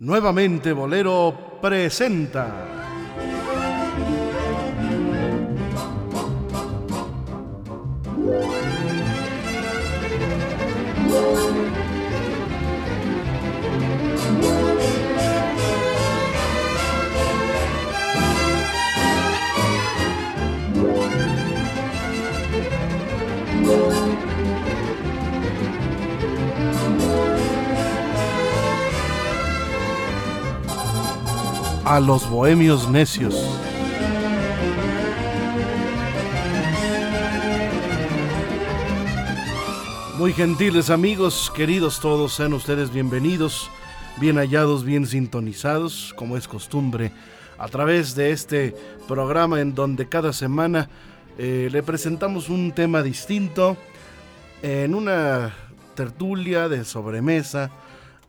Nuevamente Bolero presenta. A los bohemios necios. Muy gentiles amigos, queridos todos, sean ustedes bienvenidos, bien hallados, bien sintonizados, como es costumbre, a través de este programa en donde cada semana eh, le presentamos un tema distinto en una tertulia de sobremesa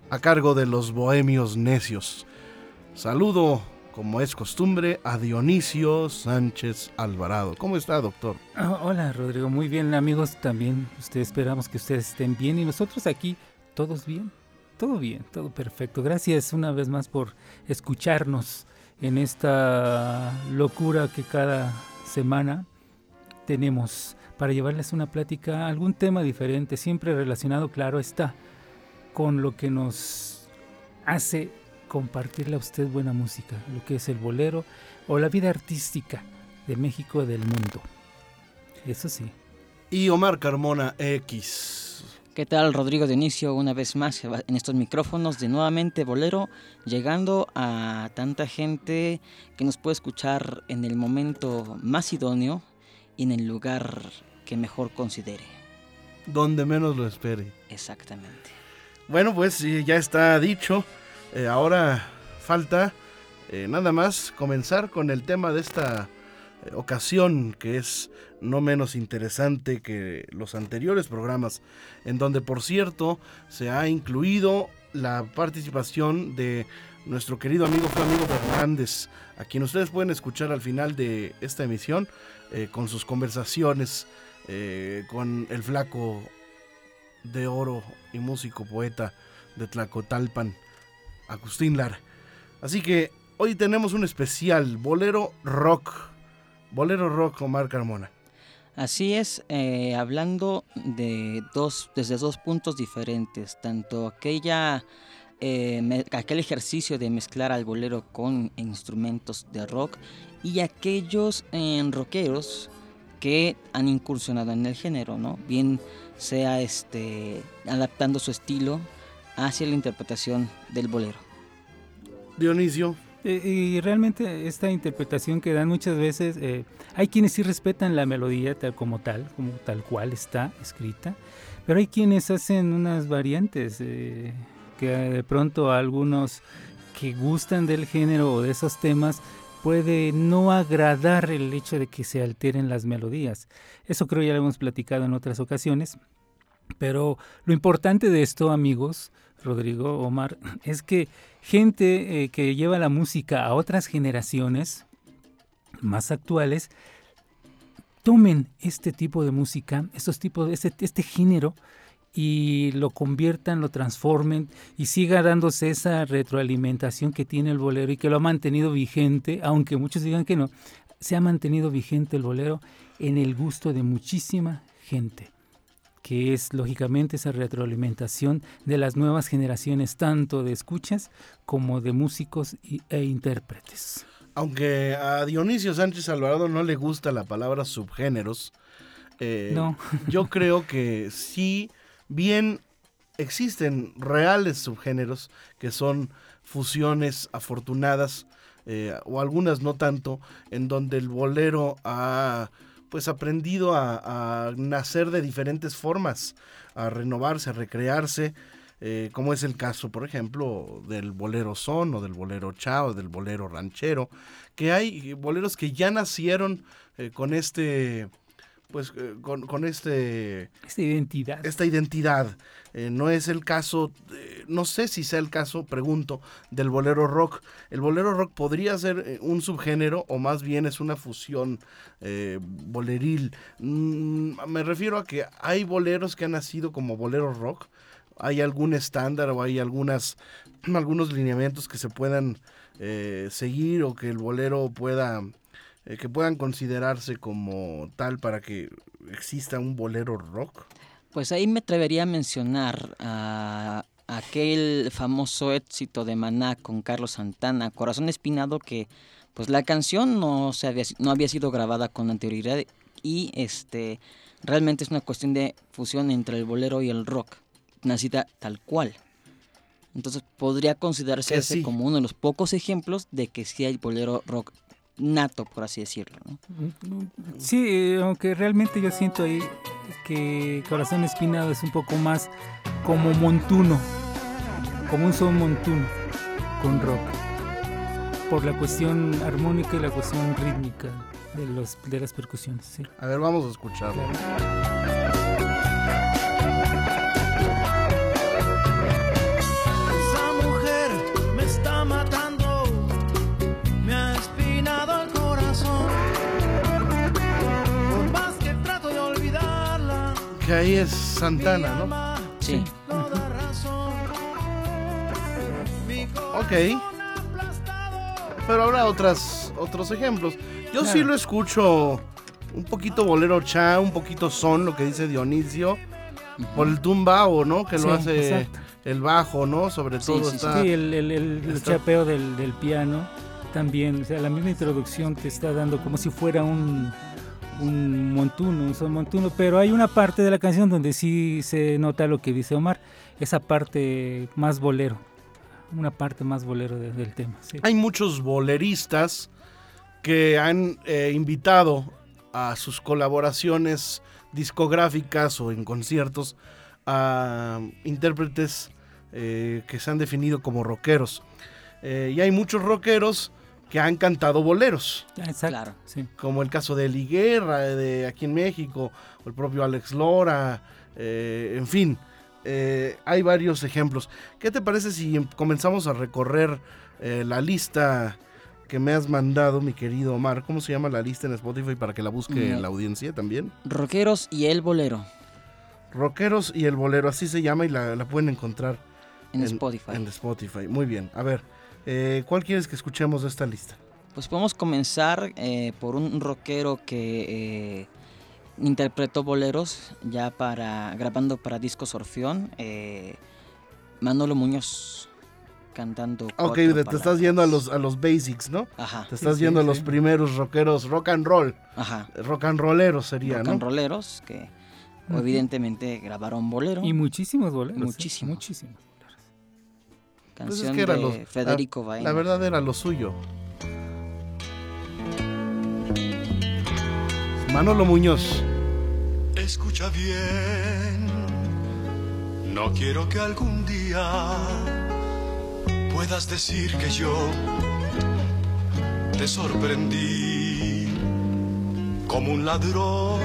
a cargo de los bohemios necios. Saludo, como es costumbre, a Dionisio Sánchez Alvarado. ¿Cómo está, doctor? Ah, hola, Rodrigo. Muy bien, amigos. También ustedes esperamos que ustedes estén bien y nosotros aquí, todos bien. Todo bien, todo perfecto. Gracias una vez más por escucharnos en esta locura que cada semana tenemos para llevarles una plática, algún tema diferente, siempre relacionado, claro está, con lo que nos hace compartirle a usted buena música, lo que es el bolero o la vida artística de México y del mundo. Eso sí. Y Omar Carmona X. ¿Qué tal Rodrigo Dionisio? Una vez más en estos micrófonos de nuevamente Bolero, llegando a tanta gente que nos puede escuchar en el momento más idóneo y en el lugar que mejor considere. Donde menos lo espere. Exactamente. Bueno, pues ya está dicho. Eh, ahora falta eh, nada más comenzar con el tema de esta eh, ocasión que es no menos interesante que los anteriores programas, en donde por cierto se ha incluido la participación de nuestro querido amigo Flamingo Fernández, a quien ustedes pueden escuchar al final de esta emisión con sus conversaciones con el flaco de oro y músico poeta de Tlacotalpan. Agustín Lara. Así que hoy tenemos un especial, Bolero Rock. Bolero Rock Omar Carmona. Así es, eh, hablando de dos, desde dos puntos diferentes, tanto aquella, eh, aquel ejercicio de mezclar al bolero con instrumentos de rock y aquellos en rockeros que han incursionado en el género, ¿no? Bien sea este, adaptando su estilo hacia la interpretación del bolero. Dionisio. Eh, y realmente esta interpretación que dan muchas veces, eh, hay quienes sí respetan la melodía tal como tal, como tal cual está escrita, pero hay quienes hacen unas variantes eh, que de pronto a algunos que gustan del género o de esos temas puede no agradar el hecho de que se alteren las melodías. Eso creo ya lo hemos platicado en otras ocasiones, pero lo importante de esto, amigos, Rodrigo, Omar, es que gente eh, que lleva la música a otras generaciones más actuales, tomen este tipo de música, estos tipos, este, este género, y lo conviertan, lo transformen y siga dándose esa retroalimentación que tiene el bolero y que lo ha mantenido vigente, aunque muchos digan que no, se ha mantenido vigente el bolero en el gusto de muchísima gente que es lógicamente esa retroalimentación de las nuevas generaciones, tanto de escuchas como de músicos e intérpretes. Aunque a Dionisio Sánchez Alvarado no le gusta la palabra subgéneros, eh, no. yo creo que sí, bien existen reales subgéneros que son fusiones afortunadas eh, o algunas no tanto, en donde el bolero ha pues aprendido a, nacer de diferentes formas, a renovarse, a recrearse, eh, como es el caso, por ejemplo, del bolero son o del bolero chao, del bolero ranchero, que hay boleros que ya nacieron eh, con este pues eh, con, con, este esta identidad. esta identidad. No es el caso no sé si sea el caso pregunto del bolero rock. El bolero rock podría ser un subgénero o más bien es una fusión boleril. Mm, me refiero a que hay boleros que han nacido como bolero rock. Hay algún estándar o hay algunas, algunos lineamientos que se puedan eh, seguir o que el bolero pueda, eh, que puedan considerarse como tal para que exista un bolero rock? Pues ahí me atrevería a mencionar a aquel famoso éxito de Maná con Carlos Santana, Corazón Espinado, que pues la canción no, se había, no había sido grabada con anterioridad y este realmente es una cuestión de fusión entre el bolero y el rock, nacida tal cual. Entonces podría considerarse como uno de los pocos ejemplos de que sí hay bolero rock nato, por así decirlo. Sí, aunque realmente yo siento ahí que Corazón Espinado es un poco más como montuno, como un son montuno con rock, por la cuestión armónica y la cuestión rítmica de, los, de las percusiones. A ver, vamos a escucharlo. Ahí es Santana, ¿no? Sí. Ok. Pero habrá otras, otros ejemplos. Yo sí lo escucho un poquito bolero cha, un poquito son, lo que dice Dionisio, por el tumbao, ¿no? Que lo hace el bajo, ¿no? Sobre todo está... Sí, el, el, chapeo del, del piano también, o sea, la misma introducción te está dando como si fuera un un montuno, un son montuno, pero hay una parte de la canción donde sí se nota lo que dice Omar, esa parte más bolero, una parte más bolero del tema. Hay muchos boleristas que han eh, invitado a sus colaboraciones discográficas o en conciertos a intérpretes eh, que se han definido como rockeros. Eh, y hay muchos rockeros que han cantado boleros. Exacto. Como el caso de Liguerra, de aquí en México, o el propio Alex Lora, eh, en fin, eh, hay varios ejemplos. ¿Qué te parece si em, comenzamos a recorrer eh, la lista que me has mandado, mi querido Omar? ¿Cómo se llama la lista en Spotify para que la busque la audiencia también? Rockeros y el bolero. Rockeros y el bolero, así se llama y la, pueden encontrar en Spotify. En Spotify, muy bien. A ver. Eh, ¿Cuál quieres que escuchemos de esta lista? Pues podemos comenzar eh, por un rockero que eh, interpretó boleros ya para grabando para discos Orfeón, Manolo Muñoz cantando. Ok, te estás yendo a los, a los basics, ¿no? Ajá. Te estás yendo a los primeros rockeros, rock and roll. Ajá. Rock and rolleros sería, rock and rolleros que evidentemente grabaron bolero. Y muchísimos boleros. Muchísimos. Muchísimos. Pues de Federico la, la verdad era lo suyo. Manolo Muñoz. Escucha bien, no quiero que algún día puedas decir que yo te sorprendí como un ladrón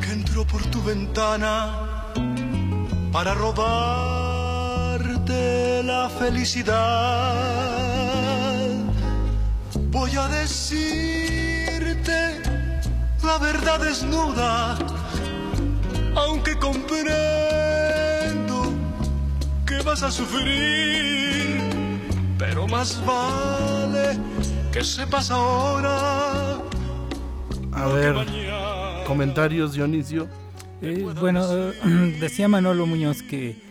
que entró por tu ventana para robar de la felicidad. Voy a decirte la verdad desnuda, aunque comprendo que vas a sufrir, pero más vale que sepas ahora. A ver, comentarios, Dionisio. Eh, bueno, decía Manolo Muñoz que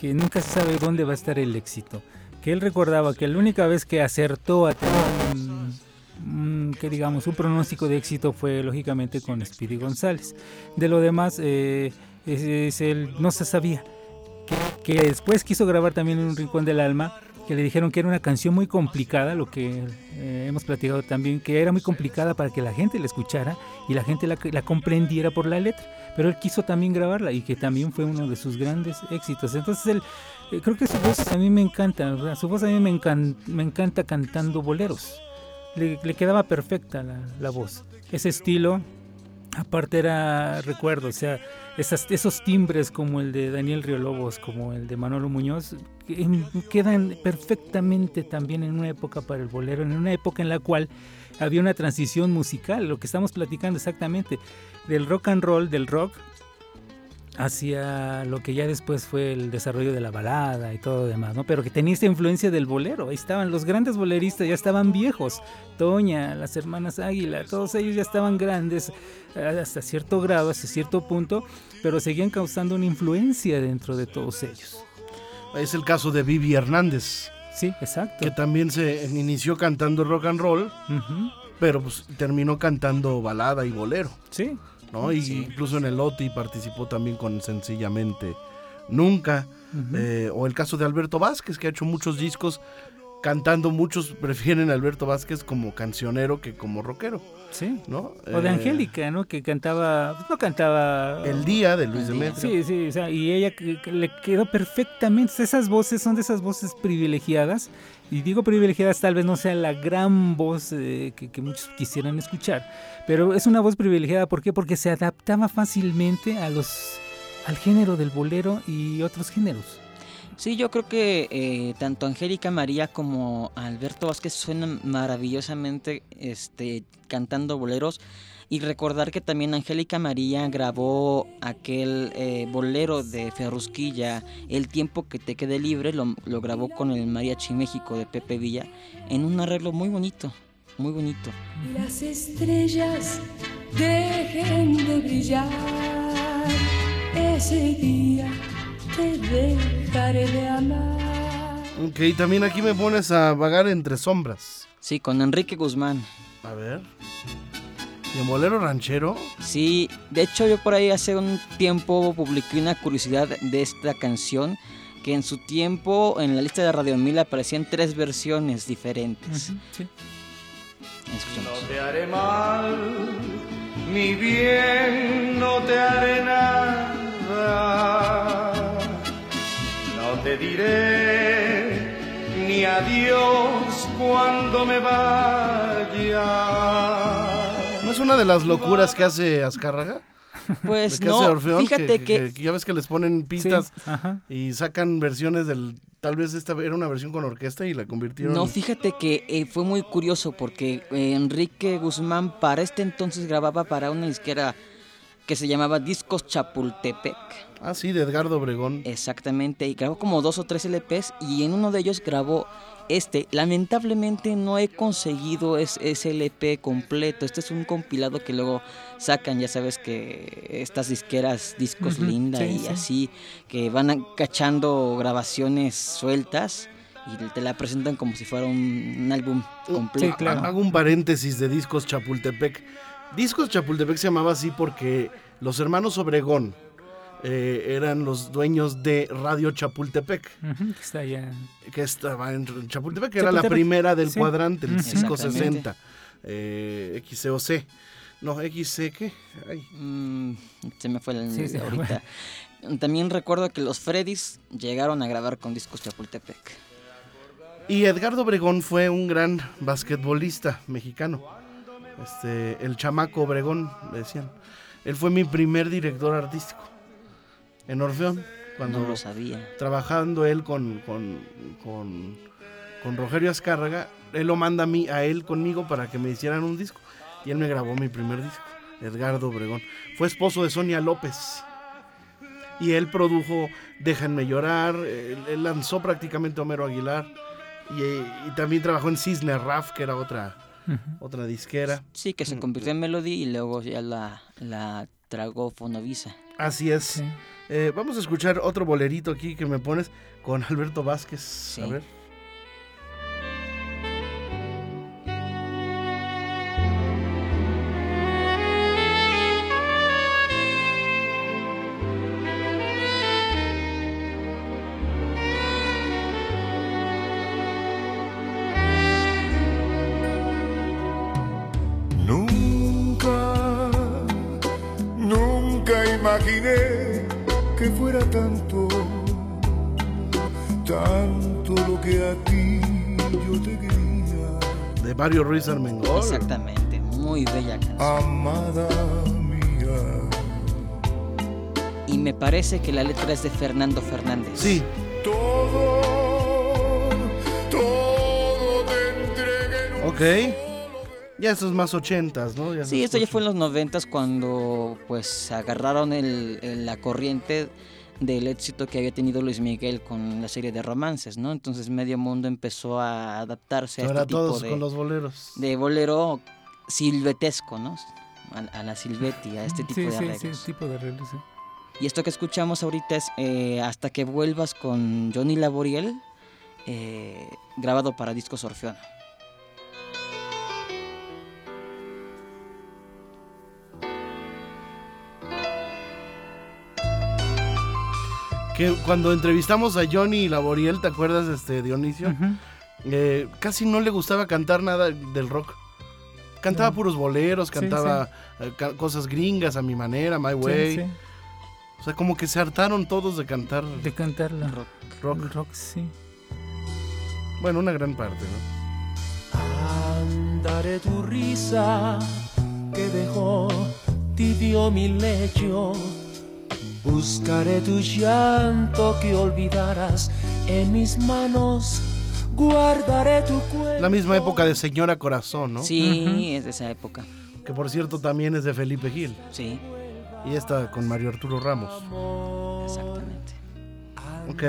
que nunca se sabe dónde va a estar el éxito. Que él recordaba que la única vez que acertó a tener un, que digamos un pronóstico de éxito fue lógicamente con Speedy González. De lo demás, eh, es, él no se sabía. Que, que, después quiso grabar también en un rincón del alma, que le dijeron que era una canción muy complicada, lo que eh, hemos platicado también, que era muy complicada para que la gente la escuchara y la gente la, la comprendiera por la letra pero él quiso también grabarla y que también fue uno de sus grandes éxitos. Entonces él, eh, creo que su voz a mí me encanta, su voz a mí me, me encanta cantando boleros. Le, quedaba perfecta la, voz. Ese estilo, aparte era, recuerdo, o sea, esas, esos timbres como el de Daniel Riolobos, como el de Manolo Muñoz, quedan perfectamente también en una época para el bolero, en una época en la cual había una transición musical, lo que estamos platicando exactamente, del rock and roll, del rock, hacia lo que ya después fue el desarrollo de la balada y todo lo demás, ¿no? Pero que tenía esta influencia del bolero. Ahí estaban los grandes boleristas, ya estaban viejos. Toña, las hermanas Águila, todos ellos ya estaban grandes eh, hasta cierto grado, hasta cierto punto, pero seguían causando una influencia dentro de todos ellos. Es el caso de Vivi Hernández. Sí, exacto. Que también se inició cantando rock and roll, pero pues terminó cantando balada y bolero. Sí. ¿No? Y incluso en el OTI participó también con Sencillamente Nunca. Eh, o el caso de Alberto Vázquez, que ha hecho muchos discos cantando. Muchos prefieren a Alberto Vázquez como cancionero que como rockero. Sí. ¿no? O de eh, Angélica, ¿no? Que cantaba, pues, no cantaba... El día de Luis Demetrio. Sí, sí, o sea, y ella le quedó perfectamente. Esas voces son de esas voces privilegiadas. Y digo privilegiadas, tal vez no sea la gran voz eh, que, muchos quisieran escuchar. Pero es una voz privilegiada, ¿por qué? Porque se adaptaba fácilmente a los, al género del bolero y otros géneros. Sí, yo creo que eh, tanto Angélica María como Alberto Vázquez suenan maravillosamente este, cantando boleros. Y recordar que también Angélica María grabó aquel eh, bolero de Ferrusquilla, El tiempo que te quede libre, lo, grabó con el Mariachi México de Pepe Villa, en un arreglo muy bonito, muy bonito. Las estrellas dejen de brillar ese día te dejaré de amar. Ok, también aquí me pones a vagar entre sombras. Sí, con Enrique Guzmán. A ver. ¿Y bolero ranchero? Sí, de hecho yo por ahí hace un tiempo publiqué una curiosidad de esta canción que en su tiempo en la lista de Radio Mil aparecían tres versiones diferentes. sí. No te haré mal, ni bien diré ni adiós cuando me vaya. ¿No es una de las locuras que hace Azcárraga? Pues no, fíjate que, Ya ves que les ponen pistas y sacan versiones del... Tal vez esta era una versión con orquesta y la convirtieron... No, fíjate que eh, fue muy curioso porque eh, Enrique Guzmán para este entonces grababa para una disquera que se llamaba Discos Chapultepec. Ah, sí, de Edgardo Obregón. Exactamente, y grabó como dos o tres LPs y en uno de ellos grabó este. Lamentablemente no he conseguido ese LP completo. Este es un compilado que luego sacan, ya sabes que estas disqueras, discos linda y así, que van cachando grabaciones sueltas y te la presentan como si fuera un, álbum completo. claro. Hago un paréntesis de discos Chapultepec. Discos Chapultepec se llamaba así porque los hermanos Obregón eh, eran los dueños de Radio Chapultepec. que, está allá. que estaba en Chapultepec, que era la primera del cuadrante, el 560. Eh, XCOC. No, XC, ¿qué? Mm, se me fue el sí, ahorita. También recuerdo que los Freddys llegaron a grabar con discos Chapultepec. Y Edgardo Obregón fue un gran basquetbolista mexicano. Este, el chamaco Obregón, le decían. Él fue mi primer director artístico en Orfeón. Cuando no lo sabía. Trabajando él con, con, con, Rogelio Azcárraga, él lo manda a mí, a él conmigo para que me hicieran un disco. Y él me grabó mi primer disco, Edgardo Obregón. Fue esposo de Sonia López. Y él produjo Déjenme llorar, él, lanzó prácticamente Homero Aguilar. Y, y también trabajó en Cisne Raf, que era otra, otra disquera. Sí, que se mm. convirtió en Melody y luego ya la, la tragó Fonovisa. Así es. Eh, vamos a escuchar otro bolerito aquí que me pones con Alberto Vázquez. A ver. Tanto, tanto lo que a ti yo te quería. De Mario Ruiz Armengol. Exactamente, muy bella canción. Amada mía. Y me parece que la letra es de Fernando Fernández. Sí. Todo, todo te entregué. Ok. Ya esto es más ochentas, ¿no? Ya Sí, esto ya fue en los noventas cuando pues agarraron el, el- la corriente del éxito que había tenido Luis Miguel con la serie de romances, ¿no? Entonces medio mundo empezó a adaptarse a Ahora este tipo todos de, con los boleros. de bolero silvetesco, ¿no? A, a la Silvetti, a este tipo sí, de sí, arreglos. sí, este tipo de arreglos. sí. Y esto que escuchamos ahorita es eh, Hasta que vuelvas con Johnny Laboriel, eh, grabado para discos Orfeón. Que cuando entrevistamos a Johnny Laboriel, ¿te acuerdas, este Dionisio? Eh, casi no le gustaba cantar nada del rock. Cantaba No. puros boleros, Sí, cantaba eh, cosas gringas a mi manera, My Way. sí, O sea, como que se hartaron todos de cantar de cantarla. Rock. rock. El rock, sí. Bueno, una gran parte, ¿no? Andaré tu risa que dejó tibio mi lecho. Buscaré tu llanto que olvidarás en mis manos. Guardaré tu cuerpo. La misma época de Señora Corazón, ¿no? Sí, es de esa época. Que por cierto también es de Felipe Gil. Sí, Y esta con Mario Arturo Ramos. exactamente. Ok.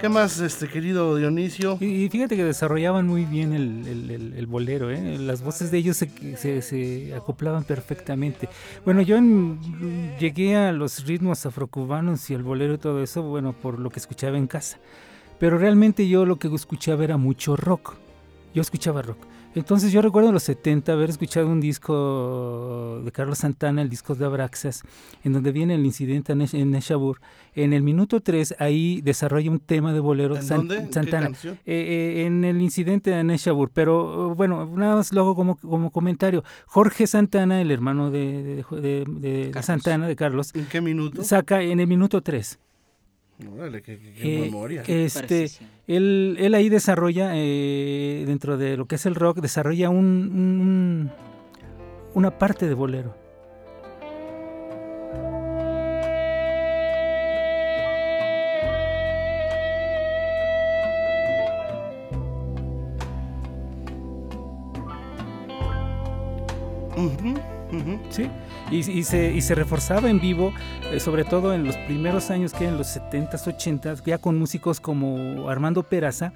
¿Qué más, este querido Dionisio? Y, fíjate que desarrollaban muy bien el bolero, ¿eh? las voces de ellos se, se- se acoplaban perfectamente. Bueno, yo en- llegué a los ritmos afrocubanos y el bolero y todo eso, bueno, por lo que escuchaba en casa. Pero realmente yo lo que escuchaba era mucho rock. Yo escuchaba rock. Entonces yo recuerdo en los 70 haber escuchado un disco de Carlos Santana, el disco de Abraxas, en donde viene el incidente en Nesh- en Neshabur. En el minuto 3 ahí desarrolla un tema de bolero ¿En San- dónde? Eh, eh, en el incidente de Neshabur, pero bueno, nada más luego como, como comentario. Jorge Santana, el hermano de, de-. Santana, de Carlos, ¿En qué minuto? saca en el minuto 3. Órale, qué, qué- qué Eh, memoria. este, él, él ahí desarrolla, eh, dentro de lo que es el rock, desarrolla un, un- una parte de bolero. Sí, y, se, reforzaba en vivo, eh, sobre todo en los primeros años que en los 70s, 80s, ya con músicos como Armando Peraza,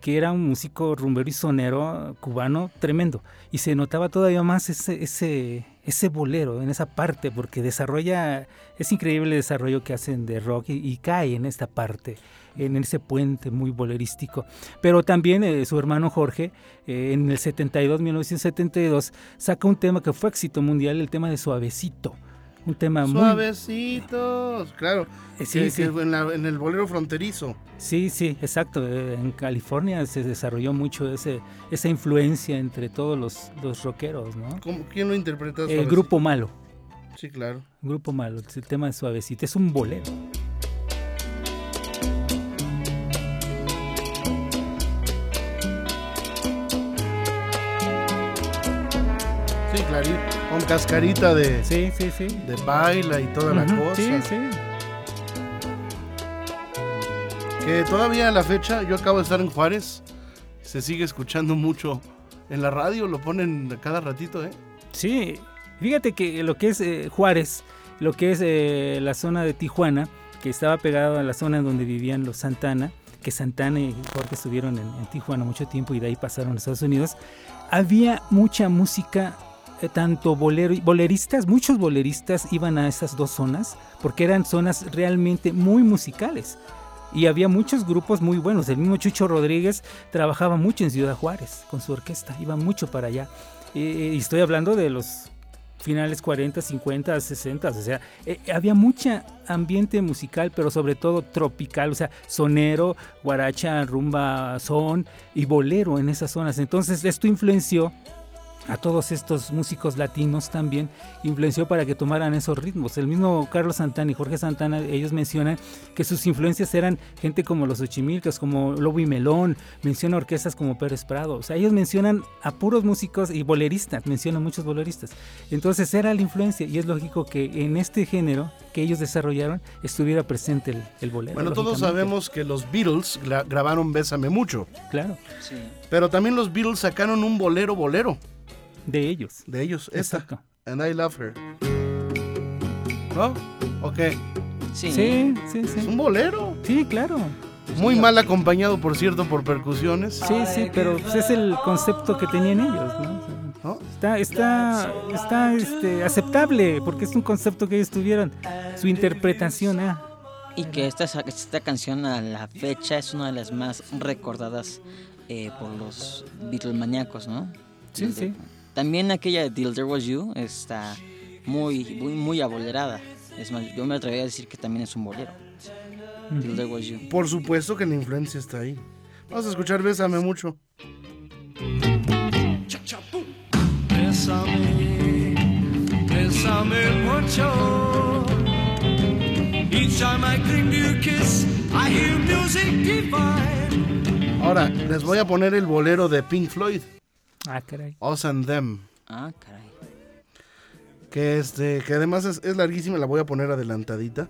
que era un músico rumbero y sonero eh, cubano tremendo. Y se notaba todavía más ese, ese, ese bolero en esa parte, porque desarrolla, es increíble el desarrollo que hacen de rock y, y cae en esta parte, en ese puente muy bolerístico. Pero también eh, su hermano Jorge, eh, en el 72, 1972, saca un tema que fue éxito mundial, el tema de Suavecito. Un tema muy... Suavecitos, claro. Eh, sí, que- sí. que en, la- en el bolero fronterizo. Sí, sí, exacto. En California se desarrolló mucho ese, esa influencia entre todos los, los rockeros, ¿no? ¿Cómo- ¿Quién lo interpreta? El Suavecito? grupo malo, Sí, claro. grupo malo, el tema de Suavecito, es un bolero. Con cascarita de, Sí, sí, sí. de baila y toda la Ujú, cosa. Sí, sí. Que todavía a la fecha, yo acabo de estar en Juárez, se sigue escuchando mucho en la radio, lo ponen cada ratito, ¿eh? Sí, fíjate que lo que es eh, Juárez, lo que es eh, la zona de Tijuana, que estaba pegado a la zona en donde vivían los Santana, que Santana y Jorge estuvieron en, en Tijuana mucho tiempo y de ahí pasaron a Estados Unidos, había mucha música, tanto bolero, boleristas, muchos boleristas iban a esas dos zonas, porque eran zonas realmente muy musicales. Y había muchos grupos muy buenos. El mismo Chucho Rodríguez trabajaba mucho en Ciudad Juárez con su orquesta, iba mucho para allá. Eh, y estoy hablando de los finales 40, 50, 60, o sea, eh, había mucha ambiente musical, pero sobre todo tropical, o sea, sonero, guaracha, rumba, son y bolero en esas zonas. Entonces esto influenció a todos estos músicos latinos también, influenció para que tomaran esos ritmos. El mismo Carlos Santana y Jorge Santana, ellos mencionan que sus influencias eran gente como los Ochimilcas, como Lobo y Melón, menciona orquestas como Pérez Prado. O sea, ellos mencionan a puros músicos y boleristas, mencionan muchos boleristas. Entonces era la influencia y es lógico que en este género que ellos desarrollaron estuviera presente el, el bolero. Bueno, todos sabemos que los Beatles gra- grabaron Bésame mucho, Claro. Sí. pero también los Beatles sacaron un bolero bolero. De ellos. De ellos, esta. Exacto. And I Love Her. ¿No? ¿O qué? Sí. Sí, sí, Es un bolero. Sí, claro. Muy mal acompañado, por cierto, por percusiones. Sí, sí, pero pues, es el concepto que tenían ellos, ¿no? Está, está, está este, aceptable, porque es un concepto que ellos tuvieron. Su interpretación, ah. Y que esta, esta canción a la fecha es una de las más recordadas eh, por los Beatlemaníacos, ¿no? Sí, De- sí. También aquella de Till There Was You está muy, muy, muy abolerada. Es más, yo me atrevería a decir que también es un bolero. Till There Was You. Por supuesto que la influencia está ahí. Vamos a escuchar Bésame mucho. Bésame, bésame mucho. Each time I cling to your kiss, I hear music divine. Ahora, les voy a poner el bolero de Pink Floyd, Ah, caray. Us and Them. Ah, caray. Que, este, que además es, es larguísima, la voy a poner adelantadita.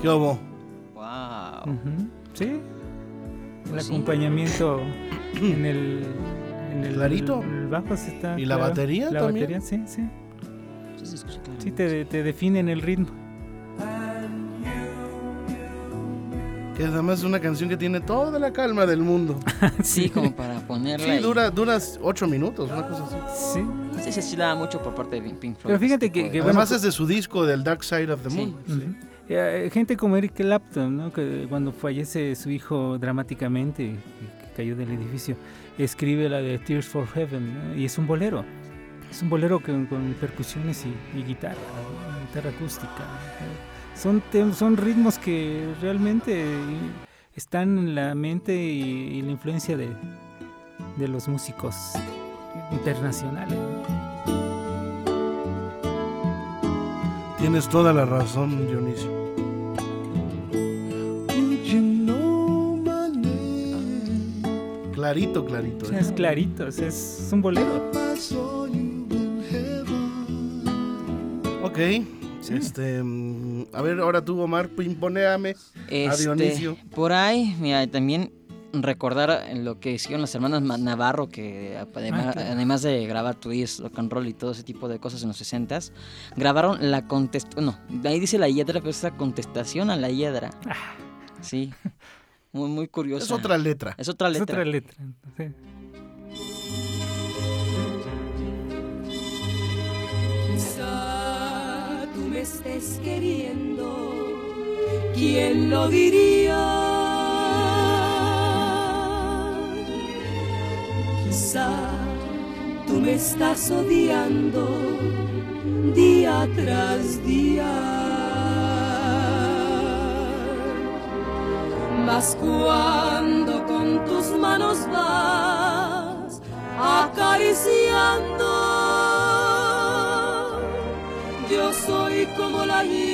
¿Qué hubo? Wow. Sí. El Pues sí. acompañamiento en el, en el Clarito. el bajo está. ¿Y la claro. batería La también? batería, sí, sí. Sí, te, te definen el ritmo. Que además es una canción que tiene toda la calma del mundo. Sí, como para ponerla. Sí, ahí. dura, dura ocho minutos, una cosa así. Sí. Sí, se sí la mucho por parte de Pink Floyd. Pero fíjate este que- que de- bueno, Además es de su disco del Dark Side of the Sí. Moon. Ujú. Eh, gente como Eric Clapton, ¿no? que cuando fallece su hijo dramáticamente, que, que cayó del edificio, escribe la de Tears for Heaven, ¿no? y es un bolero. Es un bolero con, con percusiones y, y guitarra, ¿no? guitarra acústica. Son, son ritmos que realmente están en la mente y, y la influencia de, de los músicos internacionales. Tienes toda la razón, Dionisio. You know. Clarito, clarito. ¿eh? Es clarito, es, un bolero. Ok. Este, a ver, ahora tú, Omar, pimponeame a Este, Dionisio. por ahí, mira, también recordar lo que hicieron las hermanas Ma- Navarro, que además, Ah, claro. además de grabar twist, rock and roll y todo ese tipo de cosas en los 60s, grabaron la contestación, no, ahí dice la hiedra, pero es la contestación a la hiedra. Sí, muy, muy curioso. Es otra letra. Es otra Es letra. otra letra. sí. Estés queriendo, ¿quién lo diría? Quizá tú me estás odiando día tras día. Mas cuando con tus manos vas acariciando, yo soy como la hiedra.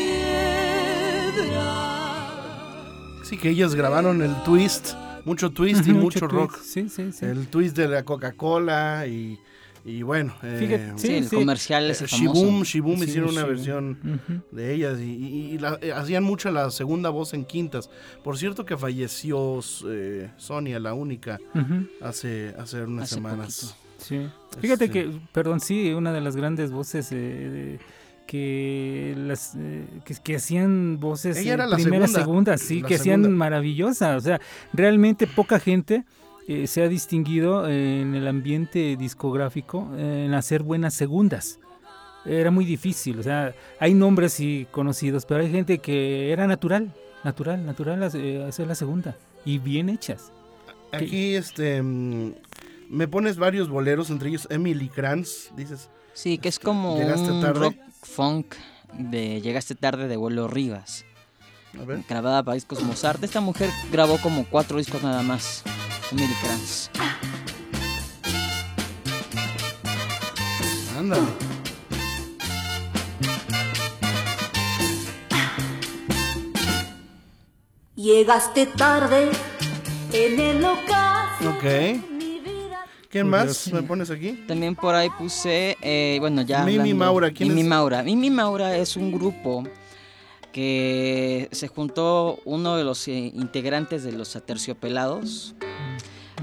Sí, que ellas grabaron el twist, mucho twist y mucho rock. Sí, sí, sí. El twist de la Coca-Cola y, y bueno. eh, Fíjate, Sí, Sí, el comercial eh, famoso. Shibum, Shibum Sí, hicieron una versión de ellas y, y- y la- eh, hacían mucho la segunda voz en quintas. Por cierto que falleció eh, Sonia, la única, hace, hace unas Hace semanas. Sí. Fíjate Este- que, perdón, sí, una de las grandes voces eh, de- que las eh, que, que hacían voces Ella era la primera, segunda, segunda, sí, la que hacían segunda. maravillosa. O sea, realmente poca gente eh, se ha distinguido eh, en el ambiente discográfico en hacer buenas segundas. Era muy difícil, o sea, hay nombres sí conocidos, pero hay gente que era natural, natural, natural eh, hacer la segunda y bien hechas. Aquí este mm, me pones varios boleros, entre ellos Emily Kranz, dices. Sí, que es como ¿Llegaste un tarde? rock funk de Llegaste tarde de vuelo Rivas. grabada para discos Mozart. Esta mujer grabó como cuatro discos nada más, Emily Kranz. Ándale. Llegaste tarde en el ocaso. Ok. ¿Quién más me pones aquí? También por ahí puse, eh, bueno, ya. Mimi Maura, ¿quién Mimi es? Maura. Mimi Maura es un grupo que se juntó uno de los eh, integrantes de los Aterciopelados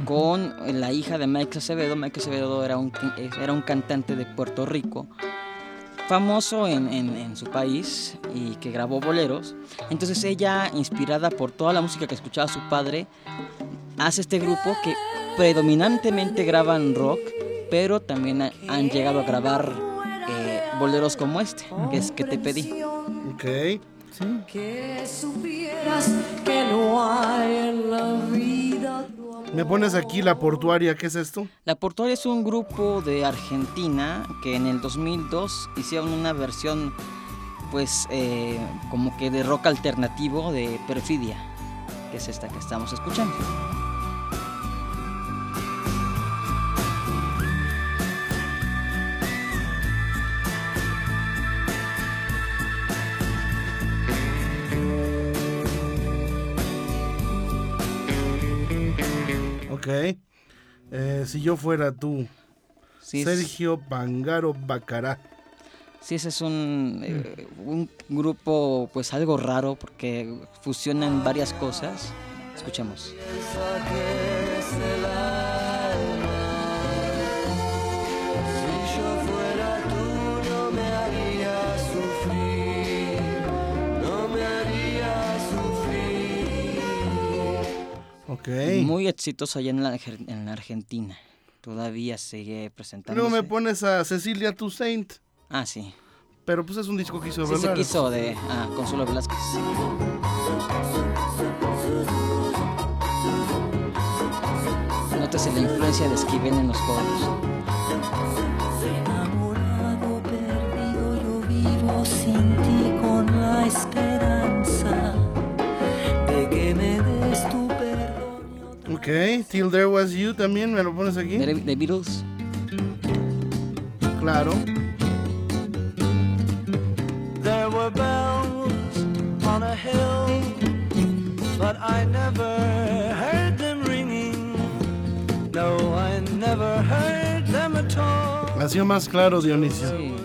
con la hija de Mike Acevedo. Mike Acevedo era un, eh, era un cantante de Puerto Rico famoso en, en, en, su país y que grabó boleros. Entonces ella, inspirada por toda la música que escuchaba su padre, hace este grupo que predominantemente graban rock, pero también ha, han llegado a grabar eh, boleros como este, que es que te pedí. Ok. Que supieras que no hay en la vida. Me pones aquí la portuaria, ¿qué es esto? La Portuaria es un grupo de Argentina que en el 2002 hicieron una versión, pues, eh, como que de rock alternativo de Perfidia, que es esta que estamos escuchando. Si yo fuera tú, Sí, Sergio Pangaro Bacará. Sí, ese es un, eh, un grupo pues algo raro porque fusionan varias cosas. Escuchemos. Sufrir. Ok. Muy exitoso allá en la, en la Argentina. Todavía sigue presentando. Luego me pones a Cecilia Toussaint. Ah, sí. Pero pues es un disco que hizo Sí, se quiso de ah, Consuelo Velázquez. Nótese la influencia de Esquivel en los coros. Enamorado, perdido, yo vivo sin ti con la esperanza Ok. Till There Was You también, ¿me lo pones aquí? De, de Beatles. Claro. There were bells on a hill, but I never heard them ringing. No, I never heard them at all. Nació más claro, Dionisio. Sí.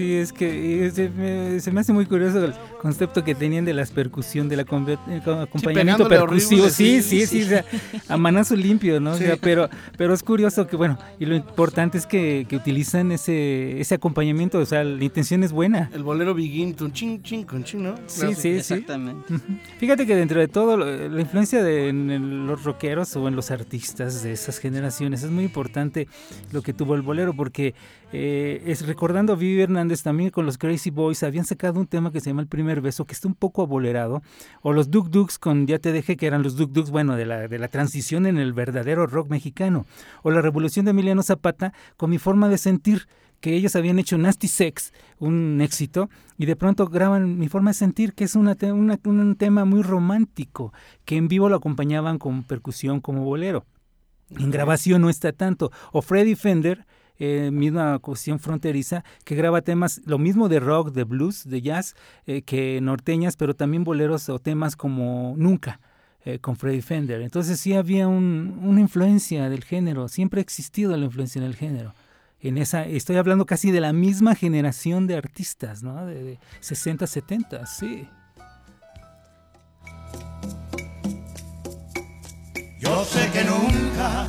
Sí, es que eh, se me, se me hace muy curioso el concepto que tenían de las percusión, del acompa- eh, co- acompañamiento percusivo. horrible, Sí, sí, sí, sí, o sea, a manazo limpio, ¿no? O Sí. sea, pero, pero es curioso que, bueno, y lo importante es que, que utilizan ese, ese acompañamiento, o sea, la intención es buena. El bolero Begin, un ching, ching, con ching, ¿no? Sí, Claro. sí, sí. Exactamente. Fíjate que dentro de todo, lo- la influencia de en los rockeros o en los artistas de esas generaciones es muy importante lo que tuvo el bolero, porque eh, es recordando a Vivi Hernández también con los Crazy Boys, habían sacado un tema que se llama El Primer Beso, que está un poco abolerado, o los Duk Duks con Ya Te Dejé, que eran los Duk Duks, bueno, de la, de la transición en el verdadero rock mexicano, o la Revolución de Emiliano Zapata con Mi Forma de Sentir, que ellos habían hecho Nasty Sex, un éxito, y de pronto graban Mi Forma de Sentir, que es una te- una- un tema muy romántico, que en vivo lo acompañaban con percusión como bolero. En grabación no está tanto. O Freddy Fender, eh, misma cuestión fronteriza, que graba temas, lo mismo de rock, de blues, de jazz, eh, que norteñas, pero también boleros o temas como Nunca. eh, con Freddy Fender. Entonces sí había un- una influencia del género, siempre ha existido la influencia en el género en esa, estoy hablando casi de la misma generación de artistas, ¿no? De, de 60, 70, sí. Yo sé que nunca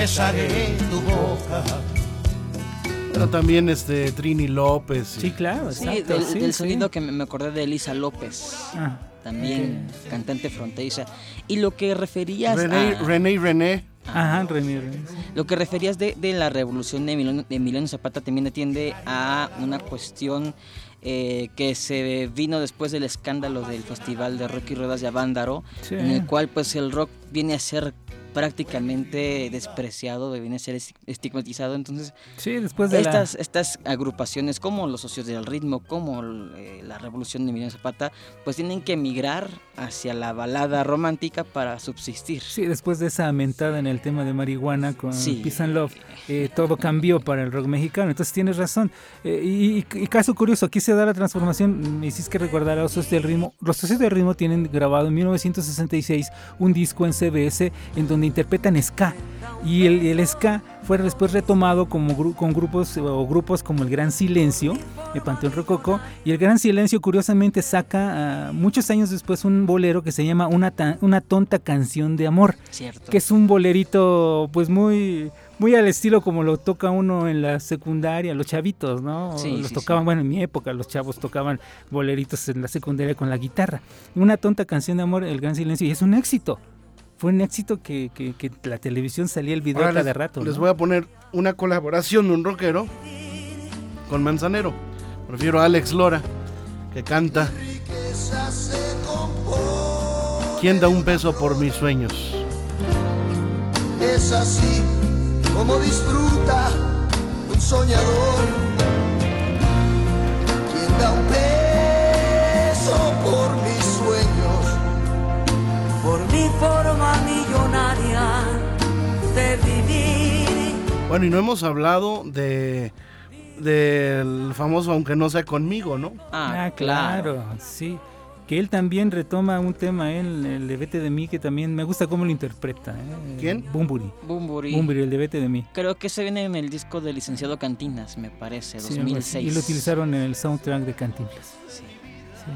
besaré tu boca. Pero también este Trini López. Sí, claro, Sí, del, sí, del sí. sonido que me acordé de Elisa López, Ah, también cantante fronteriza. Y lo que referías René, a... René y René. ajá, René, René. Lo que referías de, de la revolución de Emiliano, de Emiliano Zapata también atiende a una cuestión eh, que se vino después del escándalo del Festival de Rock y Ruedas de Avándaro, Sí. en el cual pues el rock viene a ser prácticamente despreciado, viene a ser es- estigmatizado. Entonces, Sí, después de estas, estas agrupaciones como los socios del ritmo, como eh, la revolución de Emiliano Zapata, pues tienen que emigrar hacia la balada romántica para subsistir. la... Sí, después de esa mentada en el tema de marihuana con Sí. Peace and Love, eh, todo cambió para el rock mexicano. Entonces tienes razón. Eh, y, y- y caso curioso, aquí se da la transformación. Me hiciste recordar a los socios del ritmo. Los socios del ritmo tienen grabado en 1966 un disco en CBS en donde interpretan ska. Y el, el ska fue después retomado como gru- con grupos o grupos como el Gran Silencio, el Panteón Rococó. Y el Gran Silencio, curiosamente, saca ah, muchos años después un bolero que se llama Una, una tonta canción de amor Cierto. que es un bolerito pues muy muy al estilo como lo toca uno en la secundaria, los chavitos, ¿no? Sí, los sí, tocaban, bueno, en mi época los chavos tocaban boleritos en la secundaria con la guitarra. Una tonta canción de amor, El Gran Silencio, y es un éxito. Fue un éxito que, que, que la televisión salía el video Ahora cada les, rato. les voy a poner una colaboración de un rockero con Manzanero. Prefiero a Alex Lora, que canta ¿Quién da un beso por mis sueños? Es así como disfruta un soñador. Quien da un beso forma millonaria de vivir. Bueno, y no hemos hablado de del famoso Aunque no sea conmigo, ¿no? Ah, Ah, claro, sí. Que él también retoma un tema, él, el de Vete de mí, que también me gusta cómo lo interpreta. ¿eh? ¿Quién? Bumburi. Bumburi. Bumburi, el de Vete de mí. Creo que se viene en el disco del licenciado Cantinas, me parece, Sí, algo así. 2006. y lo utilizaron en el soundtrack de Cantinflas. Sí. Sí.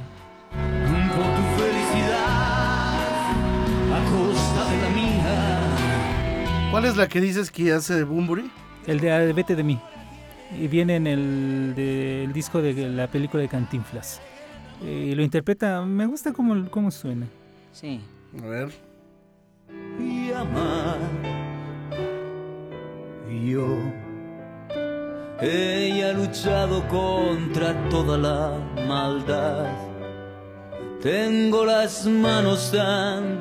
¿Cuál es la que dices que hace Bumburi? El de, de Vete de mí. Y viene en el, de- el disco de la película de Cantinflas. Eh, Y lo interpreta, me gusta cómo, cómo suena. Sí. A ver. y amar. Yo, ella ha luchado contra toda la maldad. Tengo las manos tan.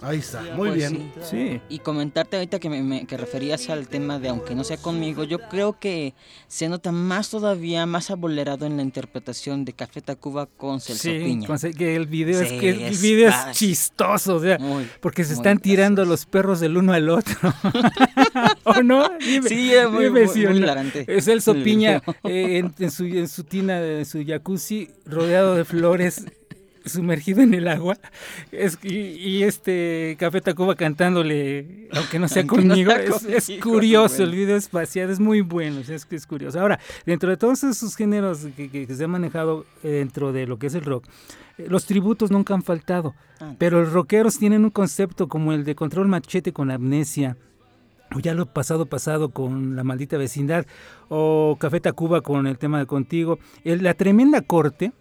Ahí está, muy Pues bien. Sí. Y comentarte ahorita que, me, me- que referías al tema de aunque no sea conmigo, yo creo que se nota más todavía, más abolerado en la interpretación de Café Tacuba con Celso Sí, Piña. con- que el video es que el es video es chistoso, o sea, Muy, porque se están tirando gracioso. los perros del uno al otro. ¿O no? Dime, Sí, es muy, dime muy, si muy o no. hilarante. Es Celso El Piña eh, en, en su, en su tina, en su jacuzzi, rodeado de flores, sumergido en el agua. Es, y, y este Café Tacuba cantándole, aunque no sea no conmigo, es, curioso, bueno. el video es vaciado, es muy bueno, es que es curioso. Ahora, dentro de todos esos géneros que, que- que se han manejado dentro de lo que es el rock, eh, los tributos nunca han faltado, Ah. pero los rockeros tienen un concepto como el de control machete con amnesia, o ya lo pasado pasado con la maldita vecindad, o Café Tacuba con el tema de contigo. El- la tremenda corte,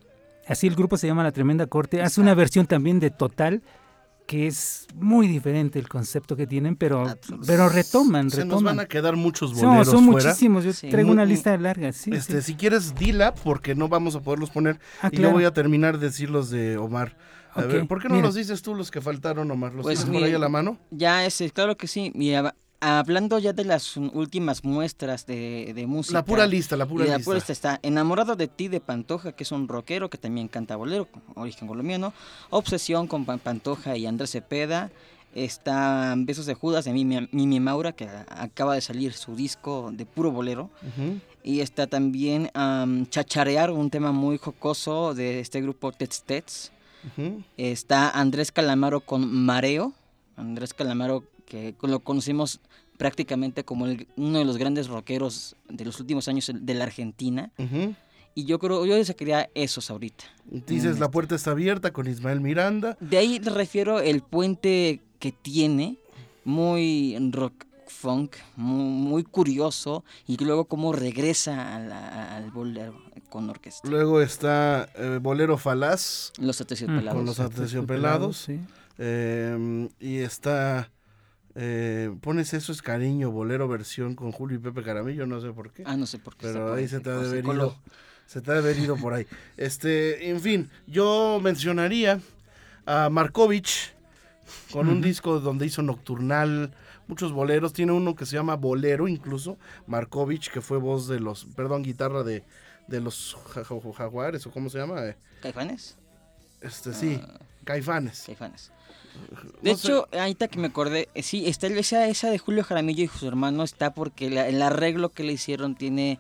así el grupo se llama La Tremenda Corte, hace una versión también de Total que es muy diferente el concepto que tienen, pero, pero retoman, Se nos retoman. van a quedar muchos No, boleros son fuera. muchísimos, yo Sí. traigo una lista larga, sí. este, sí. si quieres, dila, porque no vamos a poderlos poner. Ah, y claro. yo voy a terminar de decir los de Omar. A ver, ¿por qué no mira. los dices tú los que faltaron, Omar? ¿Los Pues tienes por ahí a la mano? Ya ese, claro que sí. Mira, hablando ya de las últimas muestras de, de música. La pura lista, la Y pura la lista. pura lista está Enamorado de ti de Pantoja, que es un rockero que también canta bolero, origen colombiano. Obsesión con Pan- Pantoja y Andrés Cepeda. Está Besos de Judas de Mimi, Mimi Maura, que acaba de salir su disco de puro bolero. Y está también am, Chacharear, un tema muy jocoso de este grupo Tets Tets. Está Andrés Calamaro con Mareo. Andrés Calamaro, que lo conocimos prácticamente como el- uno de los grandes rockeros de los últimos años de la Argentina. Y yo creo, yo sacaría esos ahorita. Dices, la puerta está abierta con Ismael Miranda. De ahí le refiero el puente que tiene, muy rock funk, muy, muy curioso, y luego cómo regresa a la- al bolero con orquesta. Luego está eh, Bolero Falaz Los Mm, aterciopelados. con los aterciopelados. Sí. eh, y está... eh, pones eso es cariño, bolero versión con Julio y Pepe Caramillo, no sé por qué. Ah, no sé por qué. Pero ahí se te ha de haber ido. Se te ha de haber ido por ahí. Este, en fin, yo mencionaría a Markovich, con un disco donde hizo Nocturnal, muchos boleros. Tiene uno que se llama Bolero, incluso, Markovich, que fue voz de los, perdón, guitarra de, de los ja- ja- jaguares, o cómo se llama, ¿Caifanes? este sí, Ah, Caifanes. Caifanes. No De sé. hecho, ahorita que me acordé, eh, sí, está esa, esa de Julio Jaramillo y su hermano está porque la- el arreglo que le hicieron tiene,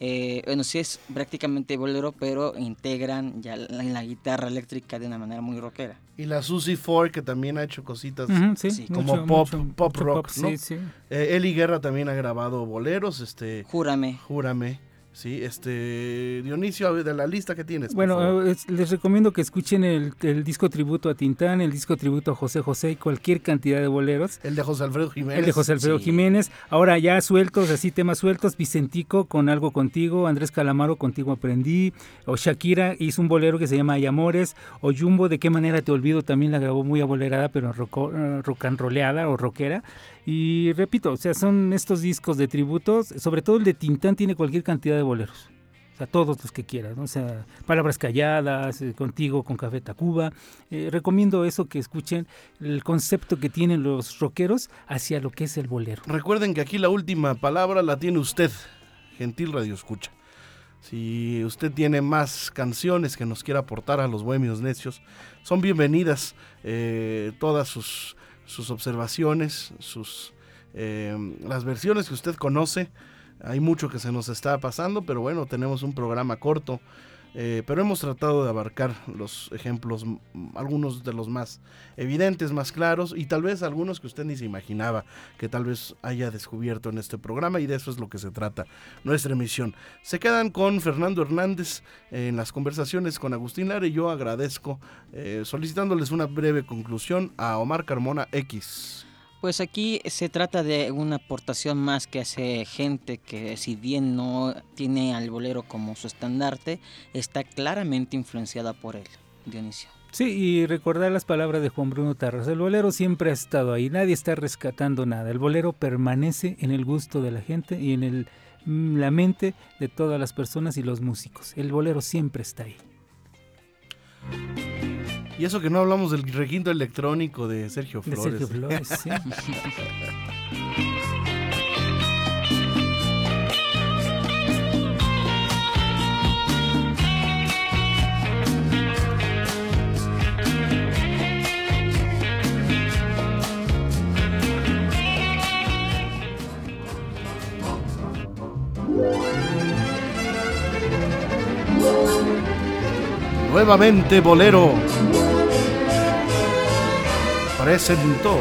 eh, bueno, sí es prácticamente bolero, pero integran ya la, la guitarra eléctrica de una manera muy rockera. Y la Susie Ford, que también ha hecho cositas. Ujú, sí, Sí, como mucho, pop- mucho- pop mucho rock, ¿no? Sí, sí. Eh, Eli Guerra también ha grabado boleros, este, Júrame. júrame. Sí, este, Dionisio, de la lista que tienes. Bueno, eh, es- les recomiendo que escuchen el, el disco tributo a Tintán, el disco tributo a José José y cualquier cantidad de boleros. el de José Alfredo Jiménez. El de José Alfredo sí. Jiménez. Ahora ya sueltos, así temas sueltos. Vicentico con Algo Contigo. Andrés Calamaro Contigo Aprendí. O Shakira hizo un bolero que se llama Hay Amores. O Jumbo De qué manera te olvido también la grabó muy abolerada, pero roco- eh, rock and o rockera. Y repito, o sea, son estos discos de tributos. Sobre todo el de Tintán tiene cualquier cantidad de boleros. O sea, todos los que quieras, ¿no? O sea, palabras calladas, eh, contigo con Café Tacuba. Eh, recomiendo eso que escuchen el concepto que tienen los rockeros hacia lo que es el bolero. Recuerden que aquí la última palabra la tiene usted, gentil Radio Escucha. Si usted tiene más canciones que nos quiera aportar a los bohemios necios, son bienvenidas eh, todas sus, sus observaciones, sus las versiones que usted conoce. Hay mucho que se nos está pasando, pero bueno, tenemos un programa corto. eh, pero hemos tratado de abarcar los ejemplos, algunos de los más evidentes, más claros, y tal vez algunos que usted ni se imaginaba que tal vez haya descubierto en este programa, y de eso es lo que se trata nuestra emisión. Se quedan con Fernando Hernández en las conversaciones con Agustín Lara, y yo agradezco eh, solicitándoles una breve conclusión a Omar Carmona X. Pues aquí se trata de una aportación más que hace gente que si bien no tiene al bolero como su estandarte, está claramente influenciada por él, Dionisio. Sí, y recordar las palabras de Juan Bruno Tarras. El bolero siempre ha estado ahí, nadie está rescatando nada. El bolero permanece en el gusto de la gente y en mm, la mente de todas las personas y los músicos. El bolero siempre está ahí. Y eso que no hablamos del requinto electrónico de Sergio De Flores. Sergio Flores, sí. Nuevamente Bolero presentó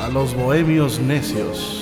a los bohemios necios.